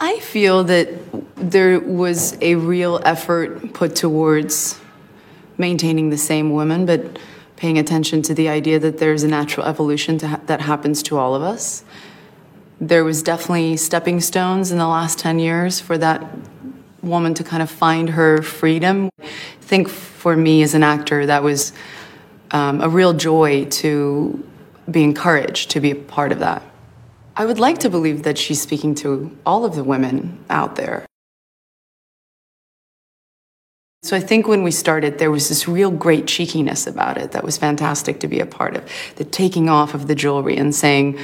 I feel that there was a real effort put towards maintaining the same woman, but paying attention to the idea that there's a natural evolution ha- that happens to all of us. There was definitely stepping stones in the last 10 years for that woman to kind of find her freedom. I think for me as an actor, that was um, a real joy to be encouraged to be a part of that. I would like to believe that she's speaking to all of the women out there. So I think when we started, there was this real great cheekiness about it that was fantastic to be a part of. The taking off of the jewelry and saying,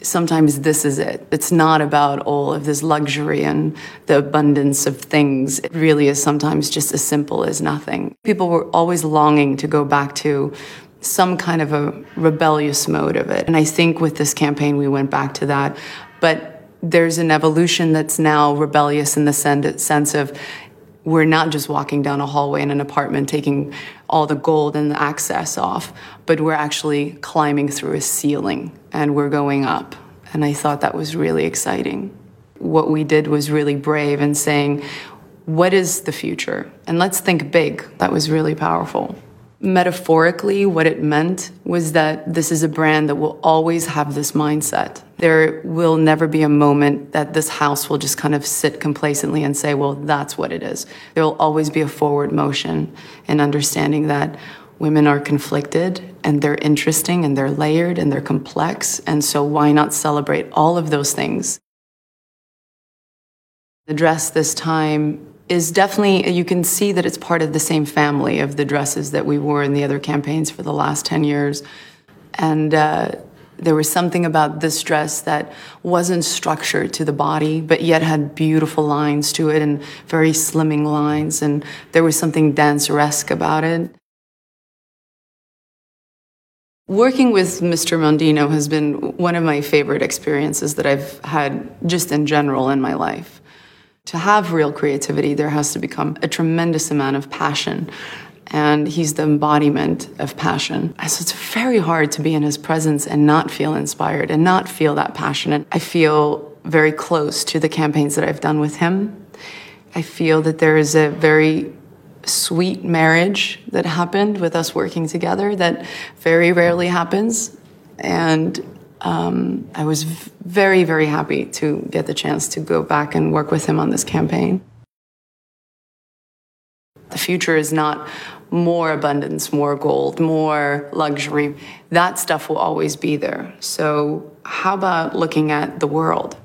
sometimes this is it. It's not about all of this luxury and the abundance of things. It really is sometimes just as simple as nothing. People were always longing to go back to some kind of a rebellious mode of it. And I think with this campaign, we went back to that. But there's an evolution that's now rebellious in the sense of we're not just walking down a hallway in an apartment taking all the gold and the access off, but we're actually climbing through a ceiling and we're going up. And I thought that was really exciting. What we did was really brave in saying, what is the future? And let's think big. That was really powerful. Metaphorically, what it meant was that this is a brand that will always have this mindset. There will never be a moment that this house will just kind of sit complacently and say, well, that's what it is. There will always be a forward motion in understanding that women are conflicted and they're interesting and they're layered and they're complex. And so, why not celebrate all of those things? The dress this time is definitely, you can see that it's part of the same family of the dresses that we wore in the other campaigns for the last 10 years. And uh, there was something about this dress that wasn't structured to the body, but yet had beautiful lines to it and very slimming lines. And there was something danceresque about it. Working with Mr. Mondino has been one of my favorite experiences that I've had just in general in my life. To have real creativity, there has to become a tremendous amount of passion. And he's the embodiment of passion. So it's very hard to be in his presence and not feel inspired and not feel that passionate. I feel very close to the campaigns that I've done with him. I feel that there is a very sweet marriage that happened with us working together that very rarely happens. And um, I was very, very happy to get the chance to go back and work with him on this campaign. The future is not more abundance, more gold, more luxury. That stuff will always be there. So, how about looking at the world?